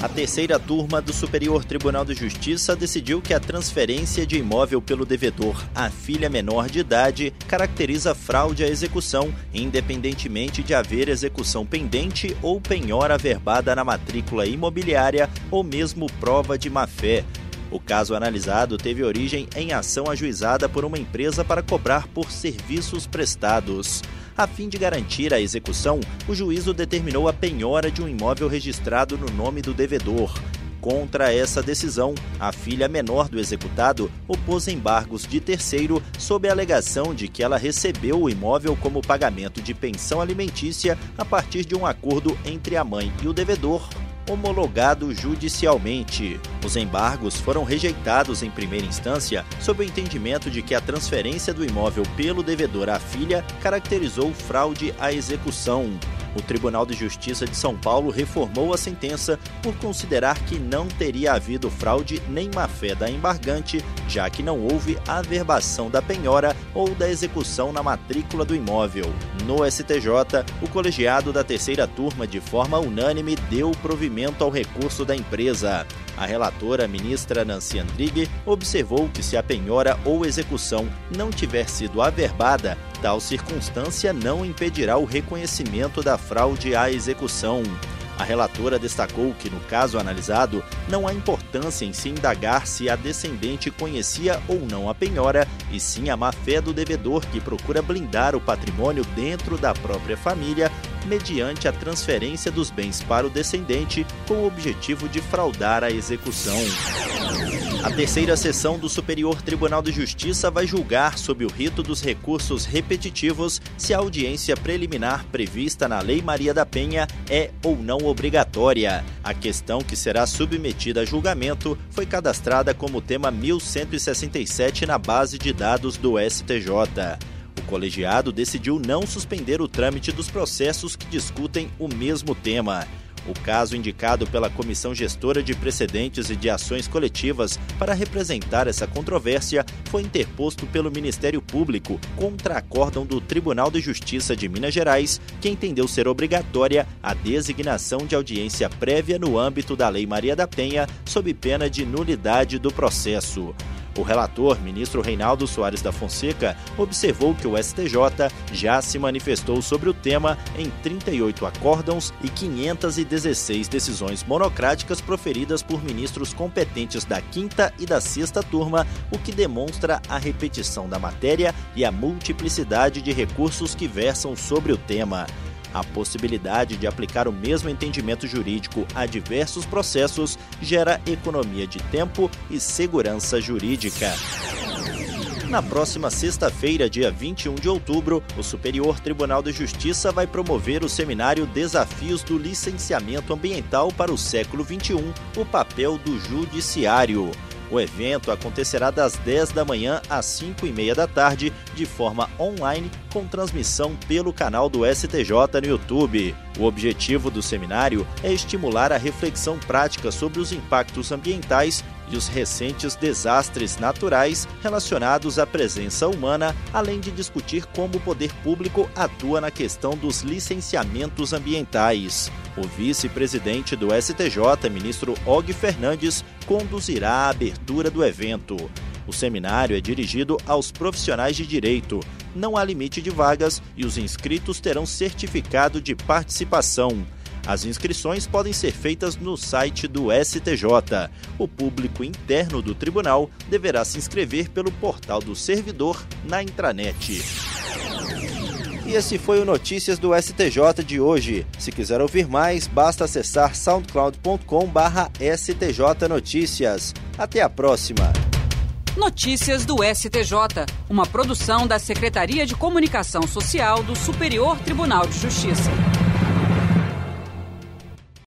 A terceira turma do Superior Tribunal de Justiça decidiu que a transferência de imóvel pelo devedor à filha menor de idade caracteriza fraude à execução, independentemente de haver execução pendente ou penhora averbada na matrícula imobiliária ou mesmo prova de má-fé. O caso analisado teve origem em ação ajuizada por uma empresa para cobrar por serviços prestados. A fim de garantir a execução, o juízo determinou a penhora de um imóvel registrado no nome do devedor. Contra essa decisão, a filha menor do executado opôs embargos de terceiro sob a alegação de que ela recebeu o imóvel como pagamento de pensão alimentícia a partir de um acordo entre a mãe e o devedor homologado judicialmente. Os embargos foram rejeitados em primeira instância sob o entendimento de que a transferência do imóvel pelo devedor à filha caracterizou fraude à execução. O Tribunal de Justiça de São Paulo reformou a sentença por considerar que não teria havido fraude nem má-fé da embargante, já que não houve averbação da penhora ou da execução na matrícula do imóvel. No STJ, o colegiado da terceira turma, de forma unânime, deu provimento ao recurso da empresa. A relatora, ministra Nancy Andrighi, observou que se a penhora ou execução não tiver sido averbada, Tal circunstância não impedirá o reconhecimento da fraude à execução. A relatora destacou que, no caso analisado, não há importância em se indagar se a descendente conhecia ou não a penhora, e sim a má-fé do devedor que procura blindar o patrimônio dentro da própria família, mediante a transferência dos bens para o descendente, com o objetivo de fraudar a execução. A terceira sessão do Superior Tribunal de Justiça vai julgar sob o rito dos recursos repetitivos se a audiência preliminar prevista na Lei Maria da Penha é ou não obrigatória. A questão que será submetida a julgamento foi cadastrada como tema 1167 na base de dados do STJ. O colegiado decidiu não suspender o trâmite dos processos que discutem o mesmo tema. O caso indicado pela Comissão Gestora de Precedentes e de Ações Coletivas para representar essa controvérsia foi interposto pelo Ministério Público contra acórdão do Tribunal de Justiça de Minas Gerais, que entendeu ser obrigatória a designação de audiência prévia no âmbito da Lei Maria da Penha, sob pena de nulidade do processo. O relator, ministro Reinaldo Soares da Fonseca, observou que o STJ já se manifestou sobre o tema em 38 acórdãos e 516 decisões monocráticas proferidas por ministros competentes da quinta e da sexta turma, o que demonstra a repetição da matéria e a multiplicidade de recursos que versam sobre o tema. A possibilidade de aplicar o mesmo entendimento jurídico a diversos processos gera economia de tempo e segurança jurídica. Na próxima sexta-feira, dia 21 de outubro, o Superior Tribunal de Justiça vai promover o seminário Desafios do Licenciamento Ambiental para o Século XXI o papel do Judiciário. O evento acontecerá das 10 da manhã às 5 e meia da tarde, de forma online, com transmissão pelo canal do STJ no YouTube. O objetivo do seminário é estimular a reflexão prática sobre os impactos ambientais e os recentes desastres naturais relacionados à presença humana, além de discutir como o poder público atua na questão dos licenciamentos ambientais. O vice-presidente do STJ, ministro Og Fernandes, conduzirá a abertura do evento. O seminário é dirigido aos profissionais de direito. Não há limite de vagas e os inscritos terão certificado de participação. As inscrições podem ser feitas no site do STJ. O público interno do tribunal deverá se inscrever pelo portal do servidor na intranet. E esse foi o Notícias do STJ de hoje. Se quiser ouvir mais, basta acessar soundcloud.com/stj notícias. Até a próxima. Notícias do STJ, uma produção da Secretaria de Comunicação Social do Superior Tribunal de Justiça.